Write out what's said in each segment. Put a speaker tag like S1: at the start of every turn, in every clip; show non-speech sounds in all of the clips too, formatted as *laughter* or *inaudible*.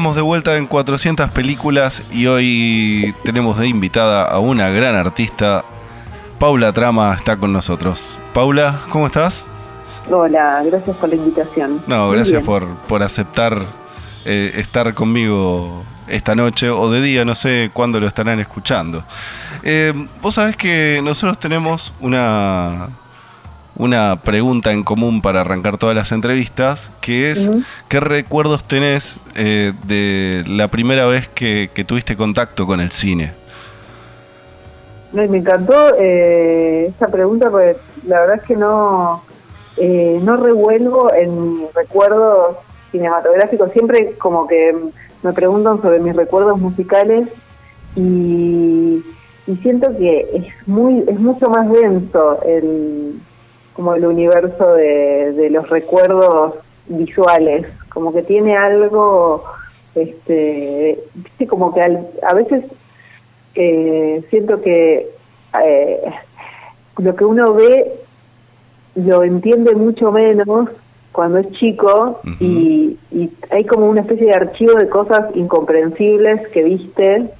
S1: Estamos de vuelta en 400 películas y hoy tenemos de invitada a una gran artista. Paula Trama está con nosotros. Paula, ¿cómo estás?
S2: Hola, gracias por la invitación.
S1: No, gracias por, por aceptar eh, estar conmigo esta noche o de día, no sé cuándo lo estarán escuchando. Eh, vos sabés que nosotros tenemos una, una pregunta en común para arrancar todas las entrevistas, que es, ¿qué recuerdos tenés eh, de la primera vez que, tuviste contacto con el cine?
S2: me encantó eh, esta pregunta porque la verdad es que no, eh, no revuelvo en recuerdos cinematográficos. Siempre como que me preguntan sobre mis recuerdos musicales y, y siento que es muy es mucho más denso el como el universo de, los recuerdos visuales, como que tiene algo, este, como que a veces eh, siento que eh, lo que uno ve lo entiende mucho menos cuando es chico y, y, hay como una especie de archivo de cosas incomprensibles que viste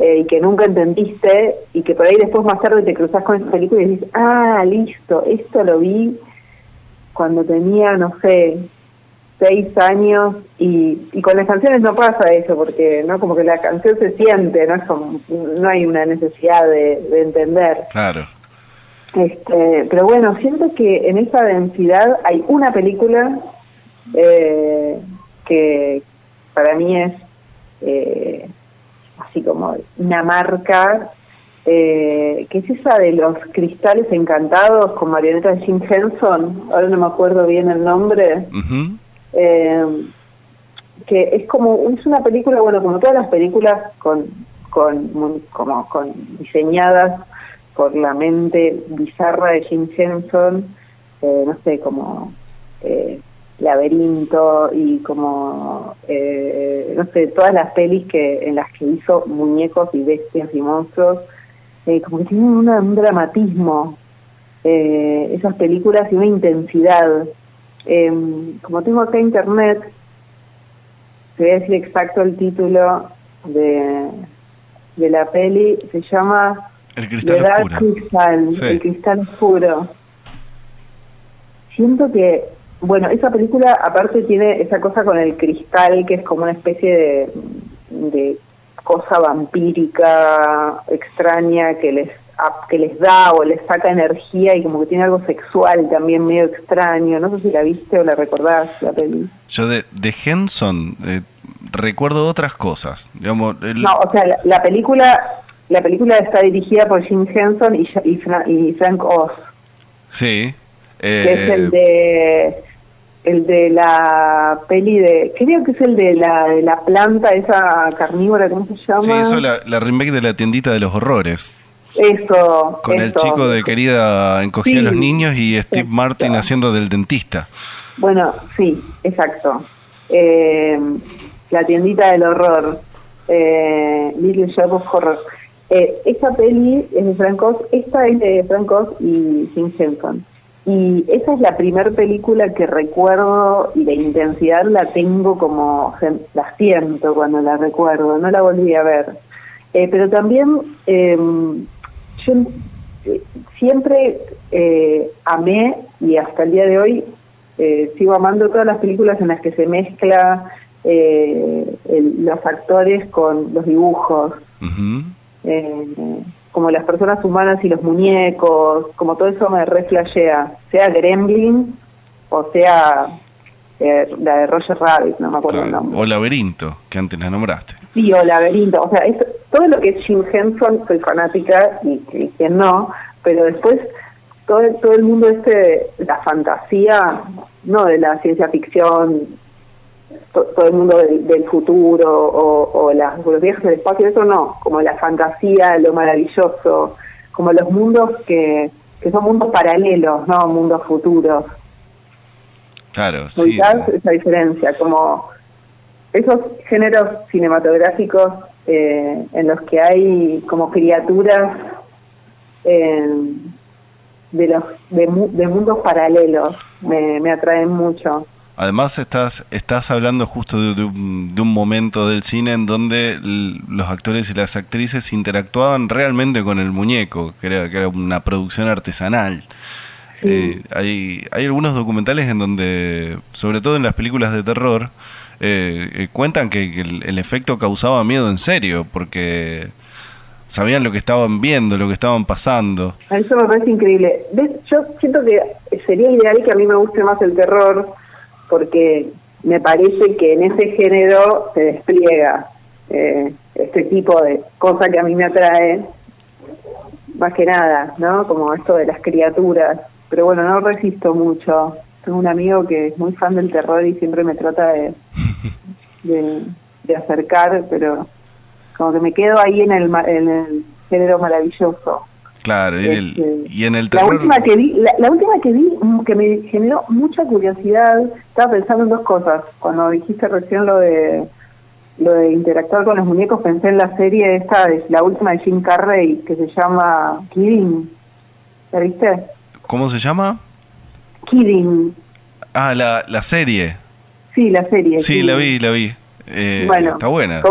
S2: eh, y que nunca entendiste y que por ahí después más tarde te cruzas con esa película y dices, ah, listo, esto lo vi cuando tenía, no sé, seis años y, y con las canciones no pasa eso porque no como que la canción se siente no es como no hay una necesidad de, entender.
S1: Claro.
S2: Este pero bueno siento que en esa densidad hay una película eh, que para mí es eh, así como una marca, eh, que es esa de los cristales encantados con marioneta de Jim Henson, ahora no me acuerdo bien el nombre, eh, que es como, es una película, bueno, como todas las películas con, con, como, con diseñadas por la mente bizarra de Jim Henson, eh, no sé, como eh, laberinto y como eh, no sé todas las pelis que en las que hizo muñecos y bestias y monstruos eh, como que tienen un dramatismo eh, esas películas y una intensidad. Em, como tengo acá internet te voy a decir exacto el título de, de la peli se llama
S1: el cristal
S2: oscuro. El cristal oscuro. Siento que bueno, esa película aparte tiene esa cosa con el cristal que es como una especie de, cosa vampírica extraña que les que les da o les saca energía y como que tiene algo sexual también medio extraño. No sé si la viste o la recordás, la peli.
S1: Yo de, de Henson eh, recuerdo otras cosas. Digamos,
S2: No, o sea, la, película la película está dirigida por Jim Henson y, y, Frank Oz.
S1: Sí.
S2: que es el eh, de el de la peli de, creo que es el de la, de la planta, esa carnívora, ¿cómo se llama? Sí,
S1: eso la, la remake de la tiendita de los horrores.
S2: Eso.
S1: Con el chico de querida encogía a los niños y Steve Martin haciendo del dentista.
S2: Bueno, sí, exacto. Eh, la tiendita del horror. Eh, Little Shop of Horror. Eh, esta peli es de Francos, esta es de Francos y Jim Henson. Y esa es la primera película que recuerdo y la intensidad la tengo como, la siento cuando la recuerdo, no la volví a ver. Eh, pero también em, yo eh, siempre eh, amé y hasta el día de hoy sigo amando todas las películas en las que se mezcla los actores con los dibujos como las personas humanas y los muñecos, como todo eso me reflashea, sea Gremlin o sea eh, la de Roger Rabbit, no me acuerdo el nombre.
S1: O Laberinto, que antes la nombraste.
S2: Sí, o Laberinto, o sea, todo lo que es Jim Henson, soy fanática y, que no, pero después todo, todo el mundo este, la fantasía, no de la ciencia ficción, todo el mundo del, futuro o, las, los viajes del espacio, eso no, como la fantasía, lo maravilloso, como los mundos que, que son mundos paralelos, no mundos futuros.
S1: Claro, sí.
S2: esa diferencia? Como esos géneros cinematográficos eh, en los que hay como criaturas eh, de los de, mundos paralelos me, me atraen mucho.
S1: Además estás, estás hablando justo de, un, momento del cine en donde los actores y las actrices interactuaban realmente con el muñeco, que era, que era una producción artesanal. Eh, hay, hay algunos documentales en donde, sobre todo en las películas de terror, eh, eh, cuentan que, el, efecto causaba miedo en serio, porque sabían lo que estaban viendo, lo que estaban pasando.
S2: Eso me parece increíble. Yo siento que sería ideal que a mí me guste más el terror, porque me parece que en ese género se despliega eh, este tipo de cosa que a mí me atrae, más que nada, ¿no? Como esto de las criaturas. Pero bueno, no resisto mucho. Tengo un amigo que es muy fan del terror y siempre me trata de, *laughs* de, acercar, pero como que me quedo ahí en el, en el género maravilloso.
S1: Claro, y, este, en el terror...
S2: La última que vi, la, última que vi mm, que me generó mucha curiosidad, estaba pensando en dos cosas. Cuando dijiste recién lo de lo de interactuar con los muñecos, pensé en la serie esta, de, la última de Jim Carrey, que se llama Kidding. ¿La viste?
S1: ¿Cómo se llama?
S2: Kidding.
S1: Ah, la, la serie.
S2: Sí, la serie.
S1: Sí, la vi, la vi. Eh, bueno, está buena.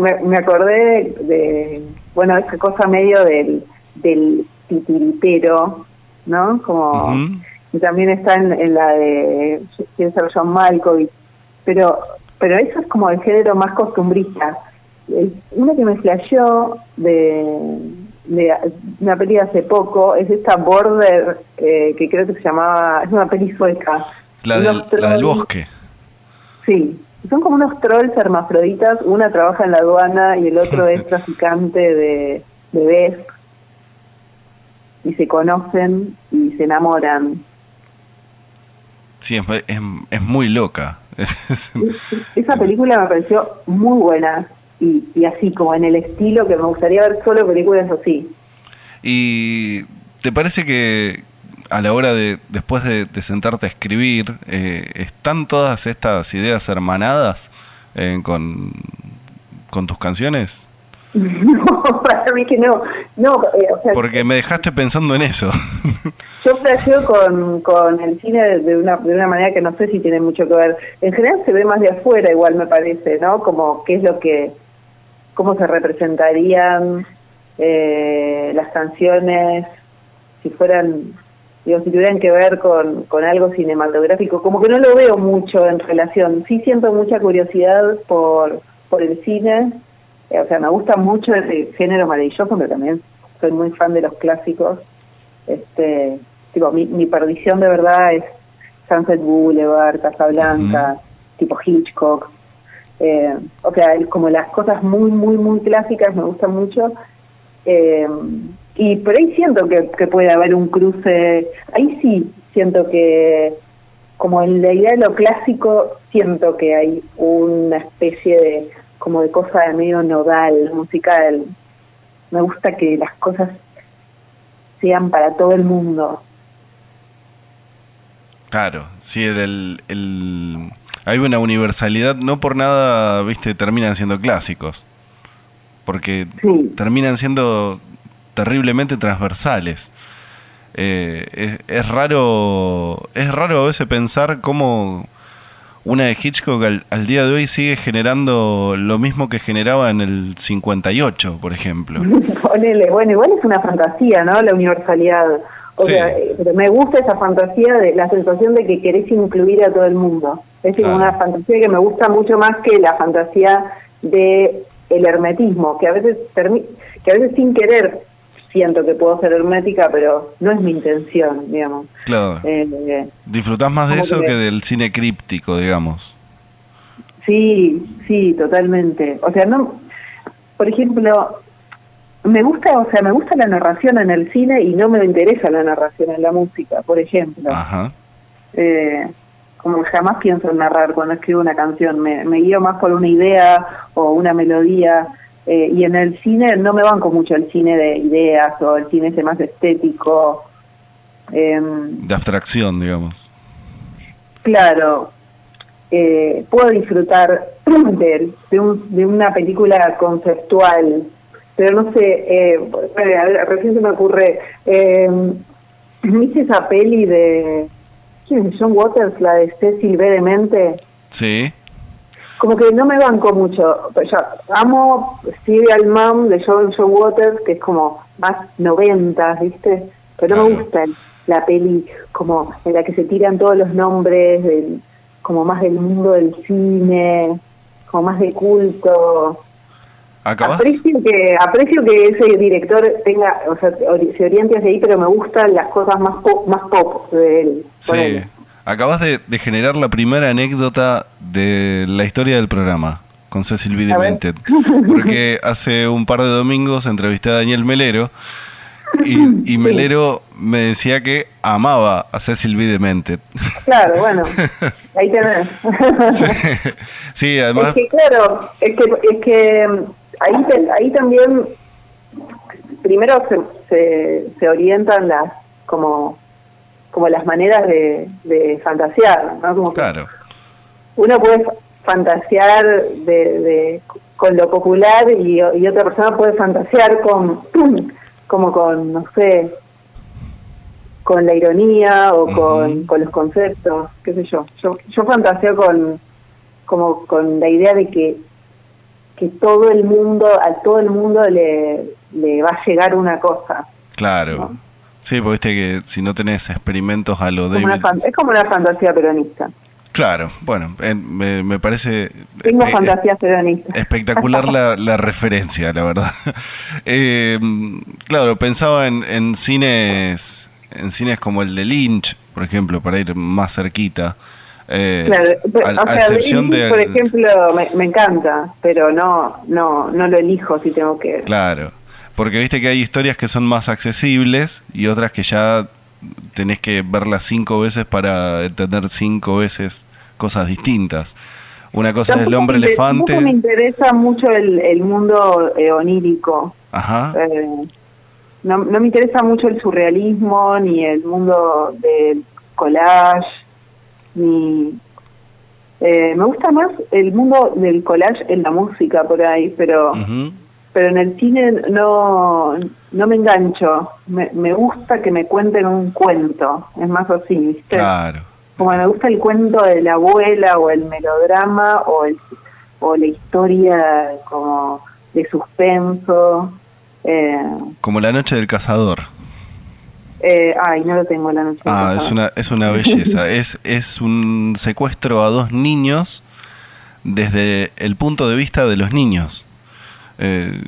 S2: me, me, acordé de, bueno, esa cosa medio del del titiritero, ¿no? Como y también está en, la de quién ser John Malkovich, pero pero eso es como el género más costumbrista. Una que me flasheó de, de una peli hace poco es esta Border eh, que creo que se llamaba es una peli sueca.
S1: La, del, la del bosque.
S2: Sí, son como unos trolls hermafroditas, una trabaja en la aduana y el otro es *laughs* traficante de bebés y se conocen y se enamoran.
S1: Sí, es, es, muy loca.
S2: Esa película me pareció muy buena y, y, así como en el estilo que me gustaría ver solo películas así.
S1: ¿Y te parece que a la hora de, después de, sentarte a escribir, eh, están todas estas ideas hermanadas eh, con, con tus canciones?
S2: No, *laughs* para mí que no. no
S1: eh, Porque me dejaste pensando en eso. *laughs*
S2: yo flasheo con, con el cine de una, de una manera que no sé si tiene mucho que ver. En general se ve más de afuera, igual me parece, ¿no? Como qué es lo que. cómo se representarían eh, las canciones si fueran. Digo, si tuvieran que ver con, con algo cinematográfico, como que no lo veo mucho en relación. Sí siento mucha curiosidad por, por el cine, o sea, me gusta mucho ese género maravilloso, pero también soy muy fan de los clásicos. Este, tipo, mi, mi perdición de verdad es Sunset Boulevard, Casablanca, tipo Hitchcock. Eh, o sea, como las cosas muy, muy, muy clásicas me gustan mucho. Eh, y por ahí siento que, que puede haber un cruce, ahí sí siento que, como en la idea de lo clásico, siento que hay una especie de como de cosa de medio nodal, musical. Me gusta que las cosas sean para todo el mundo.
S1: Claro, sí, el, el, hay una universalidad, no por nada, viste, terminan siendo clásicos, porque terminan siendo terriblemente transversales. Eh, es, es, raro, es raro a veces pensar cómo una de Hitchcock al, día de hoy sigue generando lo mismo que generaba en el 58, por ejemplo. *laughs*
S2: bueno, igual es una fantasía, ¿no? La universalidad. O sea, eh, me gusta esa fantasía de la sensación de que querés incluir a todo el mundo. Es una fantasía que me gusta mucho más que la fantasía de el hermetismo, que a veces que a veces sin querer siento que puedo ser hermética, pero no es mi intención, digamos.
S1: Claro. Eh, ¿Disfrutás más de eso que... del cine críptico, digamos?
S2: Sí, sí, totalmente. O sea, no, por ejemplo, me gusta, o sea, me gusta la narración en el cine y no me interesa la narración en la música, por ejemplo. Ajá. Eh, como jamás pienso en narrar cuando escribo una canción, me, me guío más por una idea o una melodía eh, y en el cine no me banco mucho el cine de ideas o el cine ese más estético.
S1: Em, de abstracción, digamos.
S2: Claro. Eh, puedo disfrutar *clears throat* de, de, un, de, una película conceptual, pero no sé, eh, recién se me ocurre, eh, ¿viste esa peli de ¿quién es? John Waters, la de Cecil B. Demente.
S1: Sí.
S2: Como que no me banco mucho. Pero yo amo Serial Mom de John, John Waters, que es como más 90, ¿viste? Pero no me gusta la peli como en la que se tiran todos los nombres, del, como más del mundo del cine, como más de culto. Aprecio que, aprecio que ese director tenga, o sea, se oriente hacia ahí, pero me gustan las cosas más pop, más pop de él.
S1: Sí.
S2: Ponele.
S1: Acabas de, de generar la primera anécdota de la historia del programa con Cecil B. Demented. Porque hace un par de domingos entrevisté a Daniel Melero y, *laughs* y Melero me decía que amaba a Cecil B. Demented.
S2: Claro, bueno, *laughs* ahí tenés.
S1: Sí, sí, además,
S2: Es que claro, es que, es que mm, ahí, te- ahí también primero se, se, se orientan las como como las maneras de, de fantasear, ¿no? Como
S1: claro,
S2: uno puede fantasear de, de- con lo popular y, y otra persona puede fantasear con *clears throat* como con no sé con la ironía o con, con los conceptos qué sé yo yo yo fantaseo con como con la idea de que que todo el mundo a todo el mundo le, le va a llegar una cosa
S1: claro.
S2: ¿no?
S1: Sí, porque viste que si no tenés experimentos a lo David...
S2: fan- es como una fantasía peronista
S1: Claro, bueno, eh, me, me parece...
S2: tengo
S1: eh,
S2: fantasías peronistas
S1: Espectacular la, la referencia, la verdad. *laughs* Eh, claro, pensaba en, en cines en cines como el de Lynch, por ejemplo, para ir más cerquita. Eh,
S2: Claro, pero,
S1: a,
S2: o
S1: a
S2: sea,
S1: excepción de...
S2: por ejemplo, me, me encanta, pero no, no, no lo elijo si tengo que.
S1: Claro, porque viste que hay historias que son más accesibles y otras que ya tenés que verlas cinco veces para entender cinco veces cosas distintas. Una cosa es el hombre elefante.
S2: Tampoco me interesa mucho el, el mundo eh, onírico.
S1: Ajá.
S2: Eh, no, no me interesa mucho el surrealismo, ni el mundo del collage, ni. eh, me gusta más el mundo del collage en la música por ahí, pero. Pero en el cine no, no me engancho. Me, me gusta que me cuenten un cuento. Es más así, ¿viste?
S1: Claro.
S2: Como me gusta el cuento de la abuela o el melodrama o, el, o la historia como de suspenso. Eh,
S1: Como la noche del cazador.
S2: eh, ay, no lo tengo la noche.
S1: Ah,
S2: pasada.
S1: es una, es una belleza. *laughs* es, es un secuestro a dos niños desde el punto de vista de los niños. Eh,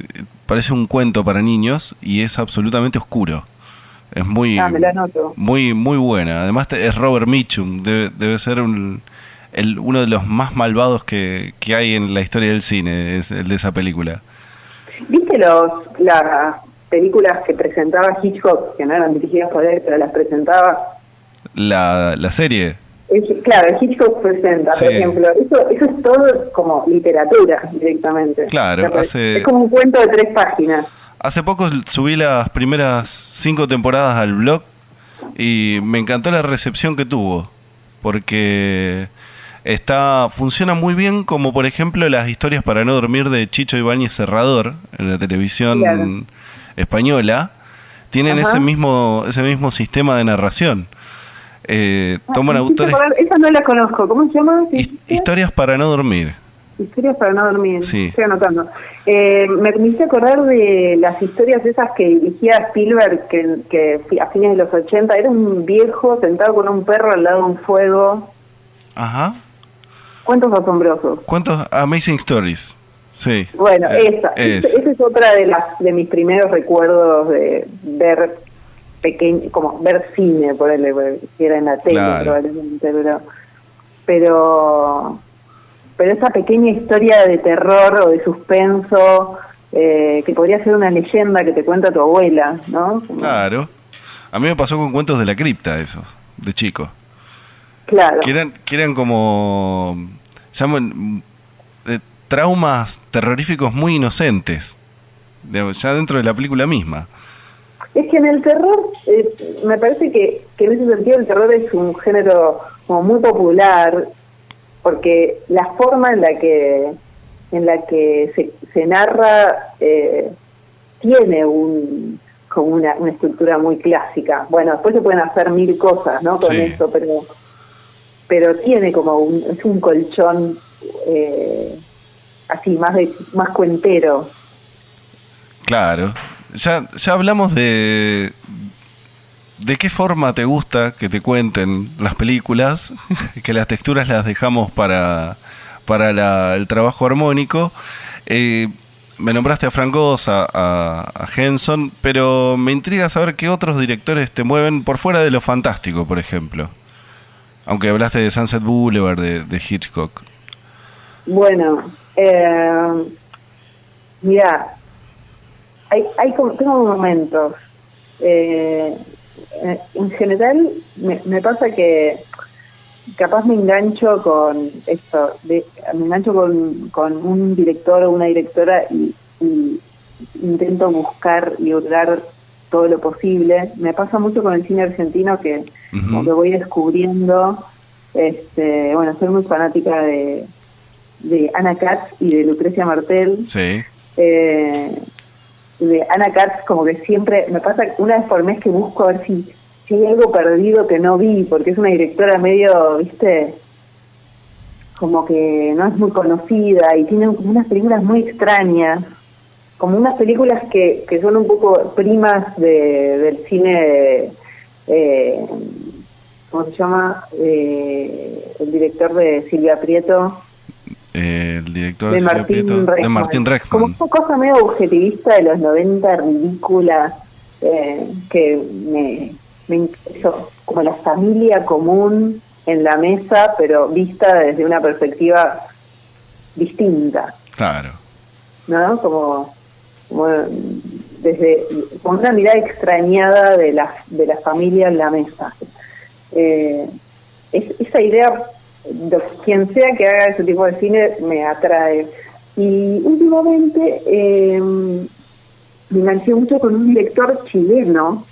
S1: parece un cuento para niños y es absolutamente oscuro. Es muy,
S2: Ah, me
S1: muy, muy buena. Además te- es Robert Mitchum. Debe, debe ser un- el, uno de los más malvados que, que hay en la historia del cine, es el de esa película.
S2: ¿Viste los, las películas que presentaba Hitchcock, que no eran dirigidas por él, pero las presentaba?
S1: La, la serie,
S2: claro, el Hitchcock presenta, por ejemplo, eso, eso es todo como literatura directamente.
S1: Claro,
S2: O sea,
S1: hace-
S2: Es como un cuento de tres páginas.
S1: Hace poco subí las primeras cinco temporadas al blog y me encantó la recepción que tuvo. Porque está funciona muy bien como por ejemplo las historias para no dormir de Chicho Ibáñez Serrador en la televisión
S2: Claro.
S1: española. Tienen
S2: Ajá.
S1: ese mismo, ese mismo sistema de narración. Eh, toman
S2: Ah,
S1: autores...
S2: Esa no la conozco. ¿Cómo se llama?
S1: Historias para no dormir.
S2: Historias para no dormir.
S1: Sí.
S2: Estoy anotando. Eh, me, hice acordar de las historias esas que dirigía Spielberg que, que a fines de los 80. Era un viejo sentado con un perro al lado de un fuego.
S1: Ajá.
S2: Cuentos asombrosos.
S1: ¿Cuántos Amazing Stories? Sí.
S2: Bueno,
S1: Eh,
S2: esa.
S1: es.
S2: Esa esa es otra de las de mis primeros recuerdos de ver pequeño, como ver cine, por el si era en la tele
S1: Claro.
S2: probablemente, pero pero pero esa pequeña historia de terror o de suspenso eh, que podría ser una leyenda que te cuenta tu abuela, ¿no? Como-
S1: Claro. A mí me pasó con cuentos de la cripta eso, de chico.
S2: claro.
S1: Que eran, que eran como... Llaman, eh, traumas terroríficos muy inocentes. ya dentro de la película misma.
S2: Es que en el terror, eh, me parece que, que en ese sentido el terror es un género como muy popular, porque la forma en la que en la que se, se narra eh, tiene un como una, una estructura muy clásica. Bueno, después se pueden hacer mil cosas, ¿no? Con
S1: Sí.
S2: eso, pero pero tiene como un, es un colchón eh, así, más, de, más cuentero.
S1: Claro. Ya, ya hablamos de, ¿De qué forma te gusta que te cuenten las películas? *laughs* que las texturas las dejamos para, para el trabajo armónico. Eh, me nombraste a Frank a, a, Henson, pero me intriga saber qué otros directores te mueven por fuera de lo fantástico, por ejemplo. Aunque hablaste de Sunset Boulevard, de, Hitchcock.
S2: Bueno, eh, hay, hay, tengo momentos. Eh, eh, en general me, pasa que capaz me engancho con esto, me engancho con, con un director o una directora y, intento buscar y hurgar todo lo posible. Me pasa mucho con el cine argentino que como que voy descubriendo, este, bueno, soy muy fanática de, de Ana Katz y de Lucrecia Martel.
S1: Sí.
S2: Eh, de Ana Katz como que siempre me pasa una vez por mes que busco a ver si, si hay algo perdido que no vi, porque es una directora medio, viste, como que no es muy conocida y tiene unas películas muy extrañas, como unas películas que, que son un poco primas de, del cine, eh, ¿cómo se llama? Eh, el director de Silvia Prieto
S1: el director
S2: de, Martín, de
S1: Martín
S2: Como una cosa medio objetivista de los 90, ridícula, eh, que me, me como la familia común en la mesa, pero vista desde una perspectiva distinta.
S1: Claro.
S2: ¿No? Como, como desde con una mirada extrañada de la, de la familia en la mesa. Eh, esa idea quien sea que haga ese tipo de cine me atrae. Y últimamente eh, me enganché mucho con un director chileno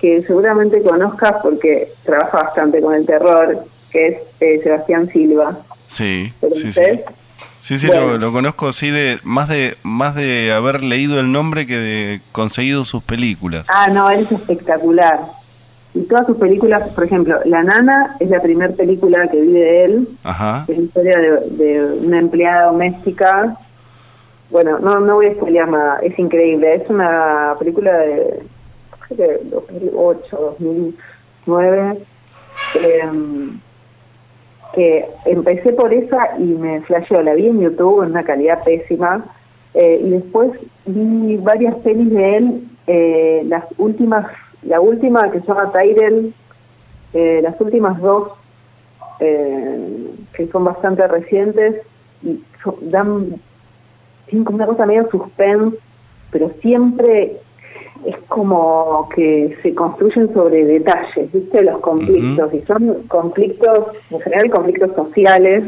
S2: que seguramente conozcas porque trabaja bastante con el terror, que es eh, Sebastián Silva.
S1: Sí, sí, sí. Sí, sí, lo, lo, conozco así de más de más de haber leído el nombre que de conseguido sus películas.
S2: Ah, no, él es espectacular. Y todas sus películas, por ejemplo, La Nana es la primera película que vi de él.
S1: Ajá.
S2: Es la historia de, una empleada doméstica. Bueno, no, no voy a spoilear nada, es increíble. Es una película de, de 2008, 2009. Em, que empecé por esa y me flasheó. La vi en YouTube en una calidad pésima. Eh, y después vi varias pelis de él, eh, las últimas la última que se llama Tyrell, eh, las últimas dos eh, que son bastante recientes y dan tienen como una cosa medio suspense, pero siempre es como que se construyen sobre detalles, ¿viste? Los conflictos, y son conflictos, en general conflictos sociales.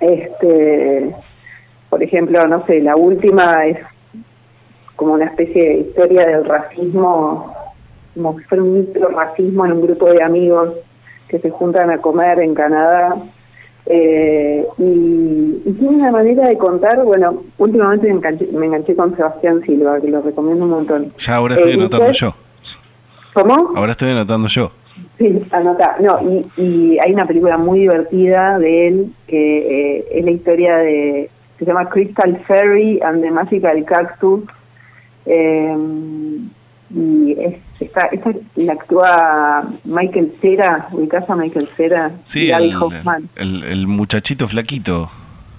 S2: Este, por ejemplo, no sé, la última es como una especie de historia del racismo, como si fuera un micro racismo en un grupo de amigos que se juntan a comer en Canadá. Eh, y, tiene una manera de contar, bueno, últimamente me enganché, con Sebastián Silva, que lo recomiendo un montón.
S1: Ya ahora estoy eh, anotando yo.
S2: ¿Cómo?
S1: Ahora estoy anotando yo.
S2: Sí, anota. No, y, hay una película muy divertida de él, que eh, es la historia de, se llama Crystal Fairy and the Magical Cactus, eh, y es, está, esta la actúa Michael Cera, ubicás a Michael Cera
S1: sí, el, Hoffman. El, muchachito flaquito.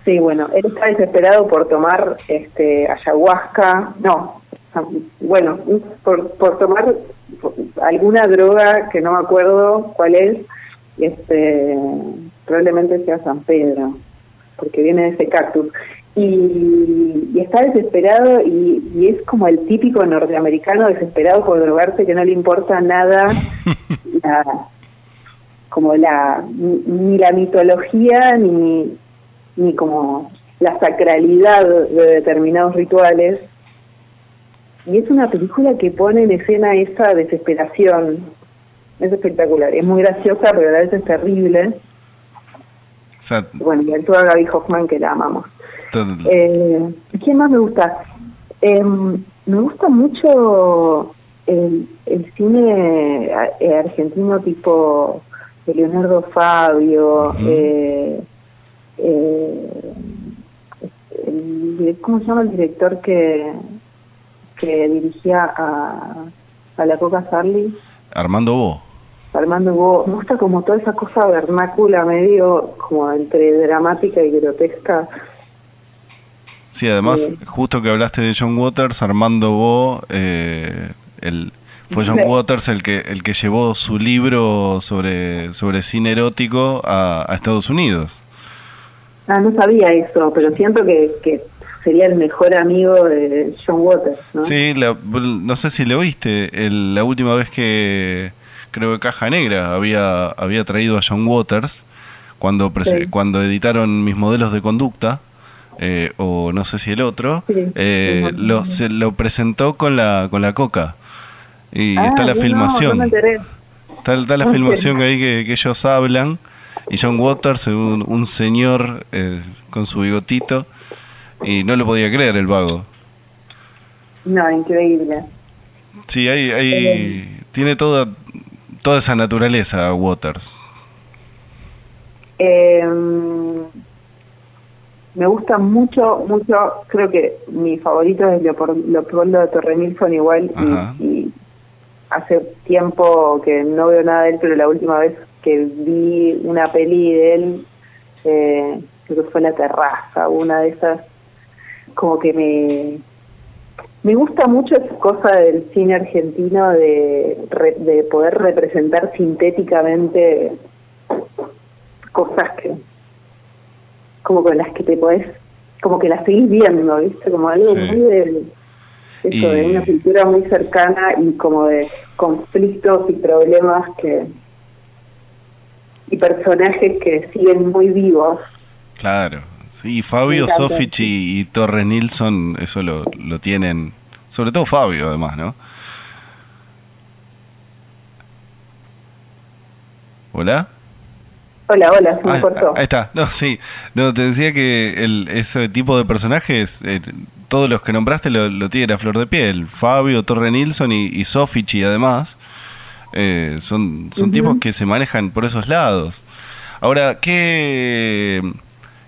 S2: Sí, bueno, él está desesperado por tomar este ayahuasca, no, bueno, por, por tomar alguna droga que no me acuerdo cuál es, este probablemente sea San Pedro, porque viene de ese cactus y, está desesperado y, es como el típico norteamericano desesperado por drogarse que no le importa nada, *laughs* como la ni la mitología ni, ni como la sacralidad de determinados rituales. Y es una película que pone en escena esa desesperación. Es espectacular, es muy graciosa, pero a la vez es terrible. bueno, y actúa Gaby Hoffman, que la amamos. Eh, ¿Quién más me gusta? Em, me gusta mucho el, cine eh, argentino tipo Leonardo Fabio, eh, eh, ¿cómo se llama el director que, que dirigía a, a la Coca Sarli?
S1: Armando Bo.
S2: Armando Bo, me gusta como toda esa cosa vernácula medio como entre dramática y grotesca.
S1: Sí, además, eh, justo que hablaste de John Waters, Armando Bo, eh, el, fue John Waters el que el que llevó su libro sobre, sobre cine erótico a, Estados Unidos.
S2: Ah, no sabía eso, pero siento que, que sería el mejor amigo de John Waters, ¿no?
S1: Sí, no sé si lo viste, la última vez que creo que Caja Negra había, había traído a John Waters cuando, cuando editaron mis modelos de conducta. Eh, o no sé si el otro, eh, lo, se lo presentó con la, con la coca. Y ah, está la filmación. está, la filmación ahí que, ellos hablan. Y John Waters, un, señor eh, con su bigotito, y no lo podía creer el vago.
S2: No, increíble.
S1: Sí, hay, hay, tiene toda, toda esa naturaleza Waters.
S2: Eh, me gusta mucho, mucho, creo que mi favorito es Leopoldo de Torrenilson igual y, hace tiempo que no veo nada de él, pero la última vez que vi una peli de él, eh, creo que fue La Terraza, una de esas, como que me, me gusta mucho esa cosa del cine argentino de, de poder representar sintéticamente cosas que como con las que te podés como que las seguís viendo viste como algo muy de eso de una cultura muy cercana y como de conflictos y problemas que y personajes que siguen muy vivos.
S1: Claro. Sí Fabio Sofich y, y Torres Nilsson eso lo, lo tienen sobre todo Fabio además no hola
S2: Hola, hola, se me ah, cortó.
S1: Ahí está, no, sí. No, te decía que el, ese tipo de personajes, eh, todos los que nombraste lo, lo tiene a flor de piel. Fabio, Torre Nilsson y, y Sofichi, además, eh, son, son tipos que se manejan por esos lados. Ahora, qué,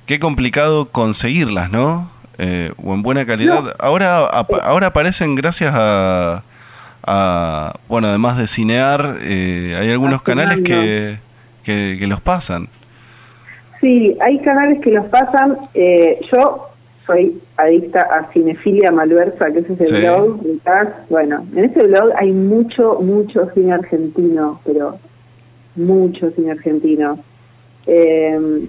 S1: qué complicado conseguirlas, ¿no? Eh, o en buena calidad. Ahora, ahora aparecen gracias a, a, bueno, además de cinear, hay algunos canales que que, los pasan.
S2: Sí, hay canales que los pasan. Eh, yo soy adicta a Cinefilia Malversa, que es ese blog. Bueno, en ese blog hay mucho, mucho cine argentino, pero mucho cine argentino. Eh,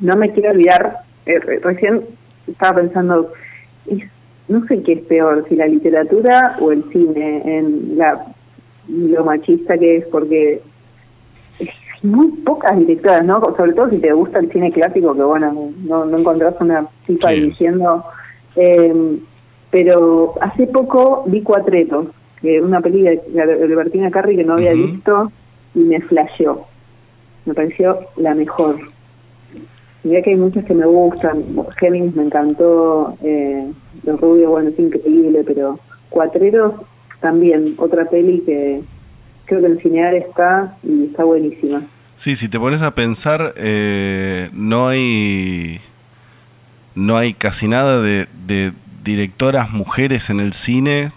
S2: no me quiero olvidar, eh, recién estaba pensando, no sé qué es peor, si la literatura o el cine, en la lo machista que es, porque muy pocas directoras, ¿no? Sobre todo si te gusta el cine clásico, que bueno, no, no encontrás una tipa dirigiendo. Eh, pero hace poco vi Cuatretos, que una película de, Bertina Carri que no había visto y me flasheó. Me pareció la mejor. Mira que hay muchas que me gustan. Géminis me encantó. Eh, Los Rubios, bueno, es increíble, pero Cuatreros también, otra peli que creo que el cinear está y está buenísima.
S1: Sí, si te pones a pensar, eh, no hay no hay casi nada de, directoras mujeres en el cine,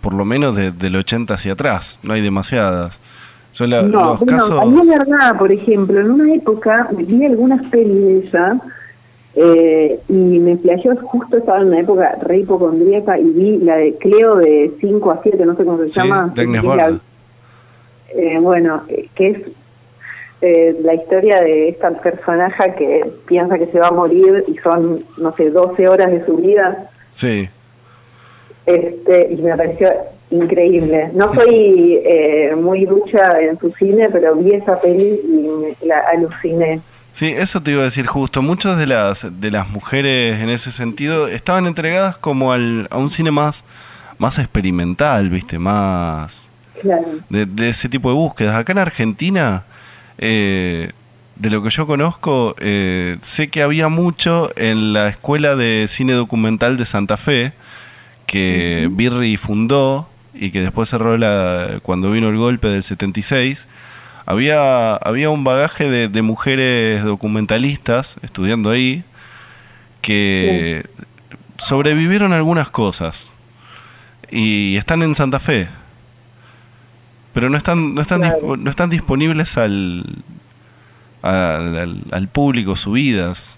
S1: por lo menos de, del 80 hacia atrás, no hay demasiadas.
S2: Yo no, los casos... a mí es verdad, por ejemplo, en una época vi algunas pelis de ella eh, y me plagió, justo estaba en una época re hipocondríaca y vi la de Cleo de 5 a 7, no sé cómo se llama. Eh, bueno, eh, que es eh, la historia de esta personaje que piensa que se va a morir y son, no sé, 12 horas de su vida.
S1: Sí.
S2: Este, y me pareció increíble. No soy muy ducha en su cine, pero vi esa peli y la aluciné.
S1: Sí, eso te iba a decir justo. Muchas de las de las mujeres en ese sentido estaban entregadas como al, a un cine más más experimental, ¿viste? Más de, ese tipo de búsquedas. Acá en Argentina, eh, de lo que yo conozco, eh, sé que había mucho en la Escuela de Cine Documental de Santa Fe, que Birri fundó y que después cerró la, cuando vino el golpe del 76. había, había un bagaje de, mujeres documentalistas estudiando ahí que sobrevivieron algunas cosas y están en Santa Fe pero no están no están no están disponibles al al, al público subidas.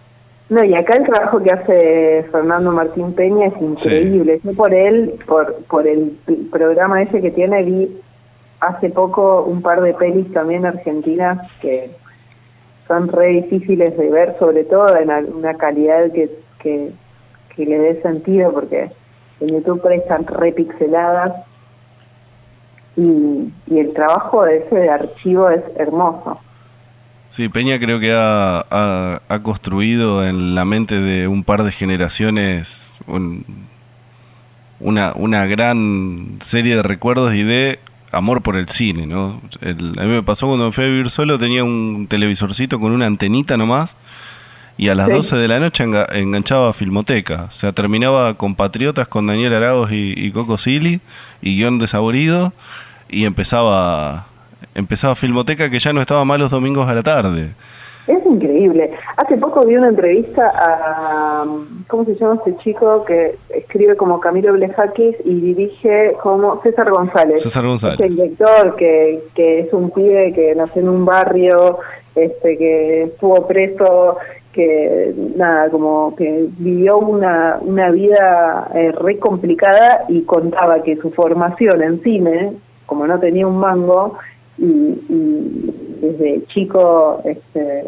S2: No, y acá el trabajo que hace Fernando Martín Peña es increíble. Yo por él, por, por el programa ese que tiene, vi hace poco un par de pelis también argentinas que son re difíciles de ver, sobre todo en una calidad que, que, le dé sentido, porque en YouTube están re pixeladas y, y el trabajo de ese archivo es hermoso.
S1: Sí, Peña creo que ha, ha, construido en la mente de un par de generaciones una, una gran serie de recuerdos y de amor por el cine, ¿no? a mí me pasó cuando me fui a vivir solo, tenía un televisorcito con una antenita nomás y a las 12 de la noche enganchaba a Filmoteca. O sea, terminaba Compatriotas con Daniel Aragos y, y Coco Silly y guion desaborido y empezaba empezaba Filmoteca que ya no estaba mal los domingos a la tarde.
S2: Es increíble. Hace poco vi una entrevista a, ¿cómo se llama este chico que escribe como Camilo Blejakis y dirige como César González?
S1: César González.
S2: el director que, que es un pibe que nació en un barrio, este que estuvo preso, que nada, como que vivió una, una vida eh, re complicada y contaba que su formación en cine, como no tenía un mango, y, desde chico este,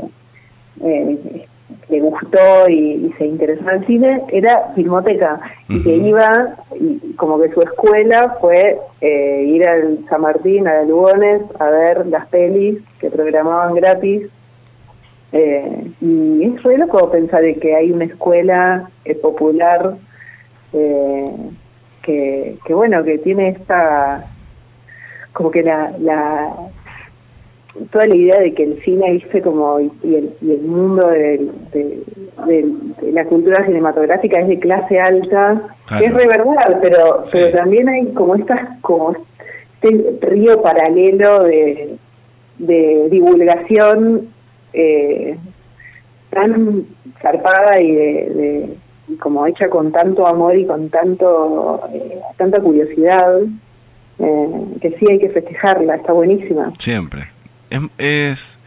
S2: eh, le gustó y, se interesó en el cine, era Filmoteca, y que iba, y como que su escuela fue eh, ir al San Martín, a Lugones, a ver las pelis que programaban gratis. Eh, y es re loco pensar de que hay una escuela popular que, que, bueno, que tiene esta como que la, la toda la idea de que el cine, viste, como y el, y el mundo de, la cultura cinematográfica es de clase alta, que es verdad, pero, pero también hay como estas, como este río paralelo de, de divulgación eh, tan zarpada y de, como hecha con tanto amor y con tanto eh, tanta curiosidad eh, que sí hay que festejarla, está buenísima.
S1: Siempre. Es, es,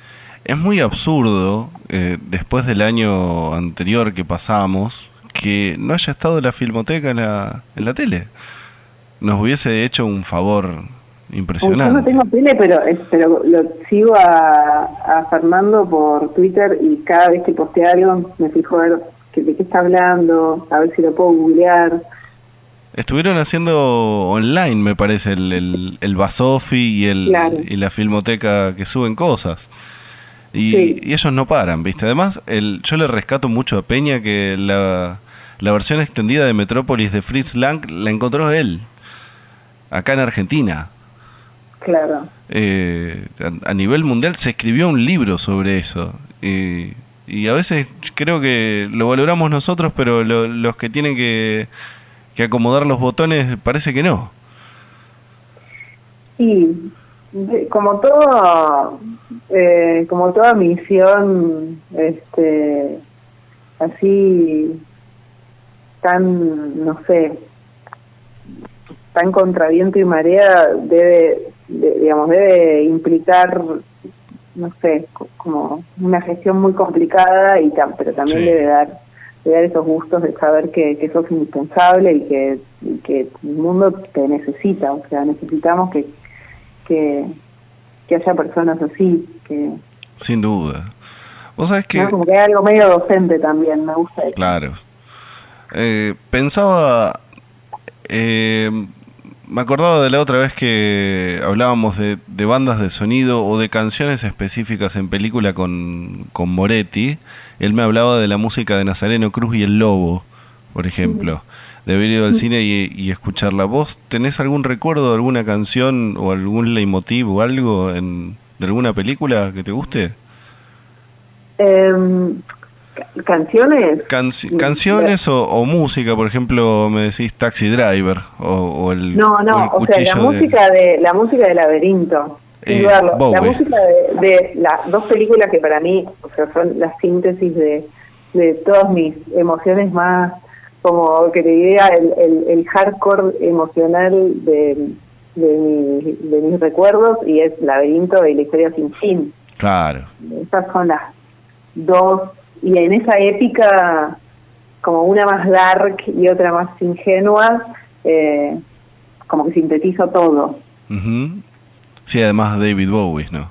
S1: es muy absurdo, eh, después del año anterior que pasamos, que no haya estado la filmoteca en la, en la tele. Nos hubiese hecho un favor impresionante. Yo
S2: no tengo tele, pero, pero lo sigo a, a, Fernando por Twitter y cada vez que postea algo me fijo a ver de qué está hablando, a ver si lo puedo googlear.
S1: Estuvieron haciendo online, me parece, el, el, el Basofi y, el, y la Filmoteca que suben cosas. Y, ellos no paran, ¿viste? Además, el, yo le rescato mucho a Peña que la, la versión extendida de Metrópolis de Fritz Lang la encontró él, acá en Argentina.
S2: Claro.
S1: Eh, a, nivel mundial se escribió un libro sobre eso. Y, y a veces creo que lo valoramos nosotros, pero los que tienen que que acomodar los botones parece que no.
S2: Sí, como todo, eh, como toda misión, este, así tan, no sé, tan contraviento y marea debe, digamos, debe implicar, no sé, como una gestión muy complicada y pero también debe dar de dar esos gustos de saber que, que sos indispensable y que, que el mundo te necesita, o sea, necesitamos que, que, haya personas así. que
S1: Sin duda. Vos sabés que...
S2: Como que hay algo medio docente también, me gusta. Eso.
S1: Claro. Eh, pensaba... Eh, me acordaba de la otra vez que hablábamos de, de, bandas de sonido o de canciones específicas en película con, con, Moretti. Él me hablaba de la música de Nazareno Cruz y El Lobo, por ejemplo. De haber ido al cine y, escucharla. ¿Vos tenés algún recuerdo de alguna canción o algún leitmotiv o algo en, de alguna película que te guste?
S2: Eh, ¿Canciones?
S1: ¿Canciones o, música? Por ejemplo, me decís Taxi Driver o, el
S2: No, no, o, sea, la música, de... la música de Laberinto. Sin La música de, las dos películas que para mí o sea, son la síntesis de, de todas mis emociones más, como que te diría, el, el, hardcore emocional de, de, de, mis recuerdos y es Laberinto y la historia sin fin.
S1: Claro.
S2: Esas son las dos. Y en esa épica, como una más dark y otra más ingenua, eh, como que sintetizo todo.
S1: Sí, además David Bowie, ¿no?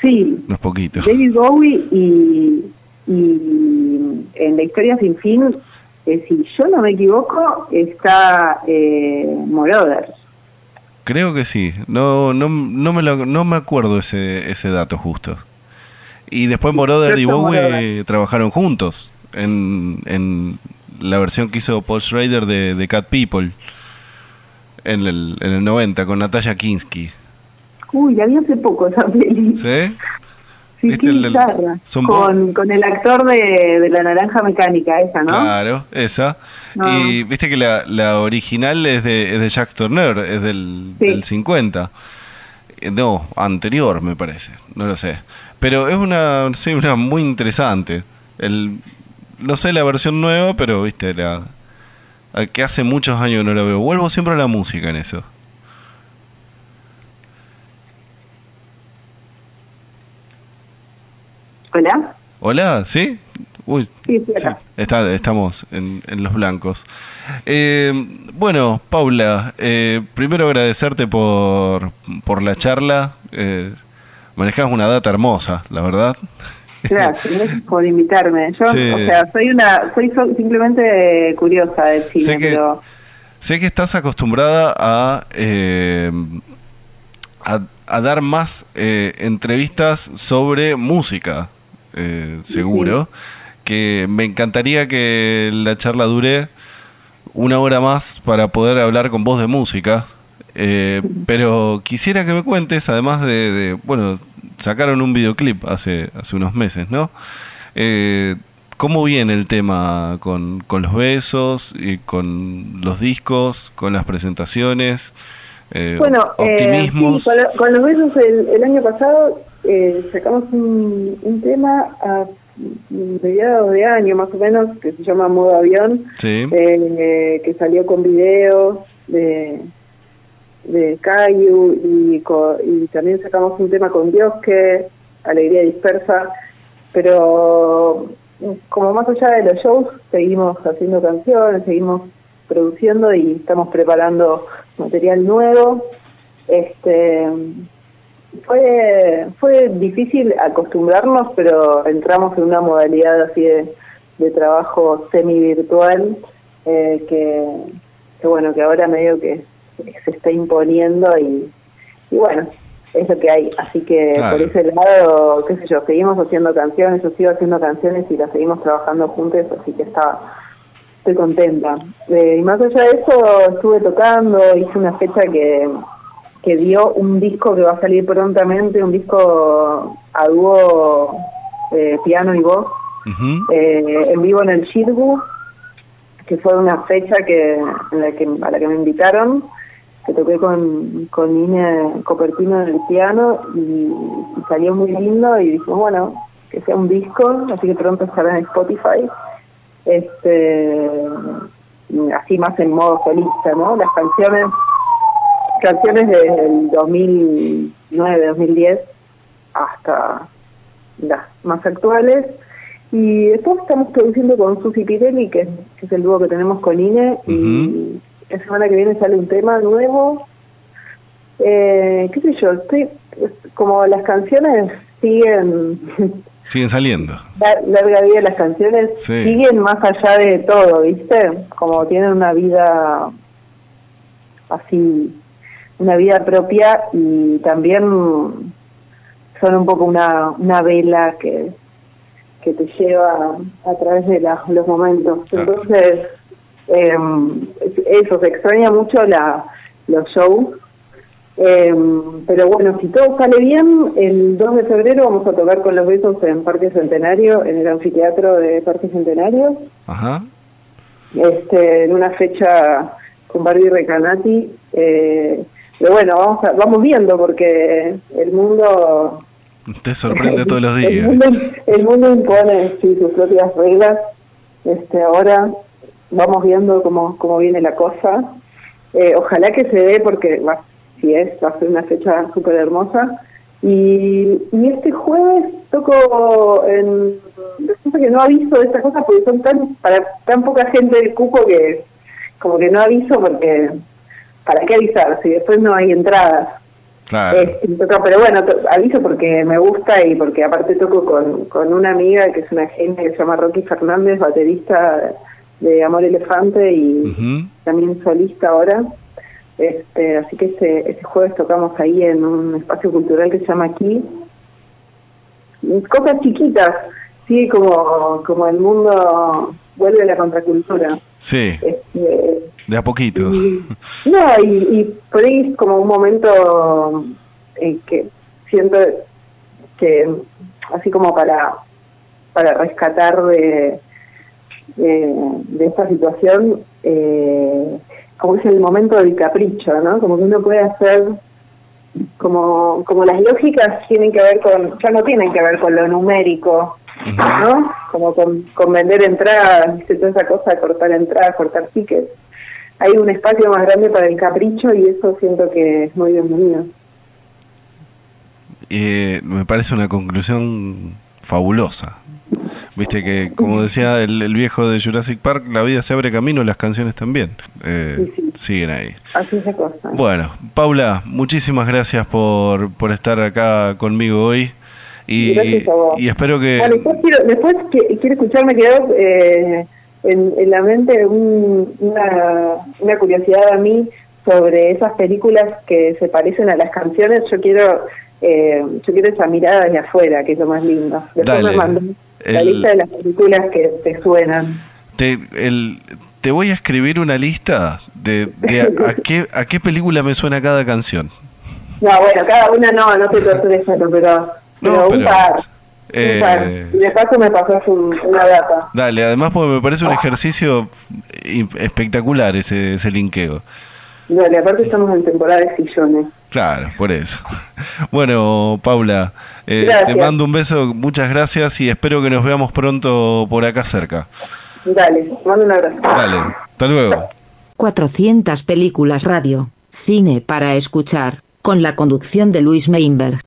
S2: sí.
S1: No es poquito.
S2: David Bowie y, y en la historia sin fin, eh, si yo no me equivoco, está eh, Moroder.
S1: Creo que sí. No, no, no, me, no me acuerdo ese, ese dato justo. Y después Moroder y Bowie trabajaron juntos en, en la versión que hizo Paul Schrader de, de Cat People en el, en el 90 con Natalia Kinsky.
S2: Uy, la vi hace poco esa peli.
S1: ¿Sí?
S2: Sí, qué con, con el actor de, de, La Naranja Mecánica, esa, ¿no?
S1: Claro, esa. Y viste que la, la original es de, es de Jacques Turner, es del, del 50. Eh, no, anterior me parece, no lo sé. Pero es una, sí, una muy interesante. El, no sé la versión nueva, pero viste, la, que hace muchos años no la veo. Vuelvo siempre a la música en eso.
S2: Hola.
S1: Hola, ¿sí? Uy,
S2: sí, Está,
S1: estamos en, los blancos. Eh, bueno, Paula, eh, primero agradecerte por, por la charla. Eh, manejas una data hermosa, la verdad.
S2: Gracias, por invitarme. Yo, o sea, soy una, soy simplemente curiosa del cine, sé que, pero...
S1: Sé que estás acostumbrada a, eh, a, dar más eh, entrevistas sobre música, eh, seguro. Que me encantaría que la charla dure una hora más para poder hablar con vos de música. Pero quisiera que me cuentes, además de, de bueno, sacaron un videoclip hace, hace unos meses, ¿no? Eh, ¿Cómo viene el tema con, con, los besos, y con los discos, con las presentaciones?
S2: Eh, bueno, eh, optimismos. con, los besos el, año pasado eh, sacamos un, tema a mediados de año más o menos que se llama Modo Avión, que salió con videos de, de Cayu y, y también sacamos un tema con Dios que Alegría Dispersa, pero como más allá de los shows, seguimos haciendo canciones, seguimos produciendo y estamos preparando material nuevo. Este fue fue difícil acostumbrarnos, pero entramos en una modalidad así de, de trabajo semi virtual eh, que, que bueno que ahora medio que se está imponiendo y, bueno, es lo que hay. Así que por ese lado, qué sé yo, seguimos haciendo canciones, yo sigo haciendo canciones y las seguimos trabajando juntos, así que está, estoy contenta. Eh, y más allá de eso, estuve tocando, hice una fecha que, que dio un disco que va a salir prontamente, un disco a dúo eh, piano y voz, eh, en vivo en el Shirgu, que fue una fecha que, en la que, a la que me invitaron que toqué con, con Ine Copertino en el piano y, salió muy lindo y dijimos, bueno, que sea un disco, así que pronto estará en Spotify. Este, así más en modo solista, ¿no? Las canciones, canciones del 2009, 2010 hasta las más actuales. Y después estamos produciendo con Susi Pirelli, que, es el dúo que tenemos con Ine, y la semana que viene sale un tema nuevo. Eh, qué sé yo, estoy, como las canciones siguen... *laughs*
S1: Siguen saliendo.
S2: larga vida las canciones siguen más allá de todo, ¿viste? Como tienen una vida así, una vida propia y también son un poco una, una vela que, que te lleva a través de los momentos. Entonces, eh, eso, se extraña mucho la, los shows. Eh, pero bueno, si todo sale bien, el 2 de febrero vamos a tocar con los besos en Parque Centenario, en el anfiteatro de Parque Centenario.
S1: Ajá.
S2: Este, en una fecha con Barbie Recanati. Eh, pero bueno, vamos, vamos viendo porque el mundo...
S1: Te sorprende todos los *laughs* días.
S2: El mundo, impone sus propias reglas. Este, ahora vamos viendo cómo, cómo viene la cosa. Eh, ojalá que se dé porque va, si es, va a ser una fecha súper hermosa. Y, y, este jueves toco en... Resulta que no aviso de esta cosa porque son tan para tan poca gente del cupo que como que no aviso porque ¿para qué avisar si después no hay entradas?
S1: Claro.
S2: pero bueno, aviso porque me gusta y porque aparte toco con, con una amiga que es una gente que se llama Rocky Fernández, baterista de Amor Elefante y también solista ahora. Este, así que este, este jueves tocamos ahí en un espacio cultural que se llama Aquí. Cosas chiquitas, sí, como, como el mundo vuelve a la contracultura.
S1: Sí. Este, de a poquito.
S2: no, y, por ahí es como un momento eh, que siento que, así como para, para rescatar de, de, esta situación, eh, como es el momento del capricho, ¿no? Como que uno puede hacer como, como las lógicas tienen que ver con, ya no tienen que ver con lo numérico, ¿no? Como con, con vender entradas, toda esa cosa cortar entradas, cortar tickets hay un espacio más grande para el capricho y eso siento que es muy bienvenido.
S1: Eh, me parece una conclusión fabulosa. Viste que, como decía el, viejo de Jurassic Park, la vida se abre camino, las canciones también eh, siguen ahí.
S2: Así se cosa.
S1: Bueno, Paula, muchísimas gracias por, por estar acá conmigo hoy. Y, y espero que...
S2: Bueno, después quiero, después quiero escucharme quedó eh, en, la mente una, una curiosidad a mí sobre esas películas que se parecen a las canciones. Yo quiero eh, yo quiero esa mirada desde afuera, que es lo más lindo. Después me mando la lista de las películas que te suenan.
S1: Te, el, te voy a escribir una lista de, a, qué, a qué película me suena cada canción.
S2: No, bueno, cada una no, no te tortures pero, pero, pero un par. Eh, de paso me pasó una data.
S1: Dale, además porque me parece un ejercicio espectacular ese, ese linkeo.
S2: Dale, aparte estamos en temporada de sillones.
S1: Claro, por eso. *laughs* Bueno, Paula, eh, te mando un beso, muchas gracias y espero que nos veamos pronto por acá cerca.
S2: Dale, mando un abrazo.
S1: Dale, hasta luego.
S3: 400 películas radio, cine para escuchar, con la conducción de Luis Meinberg.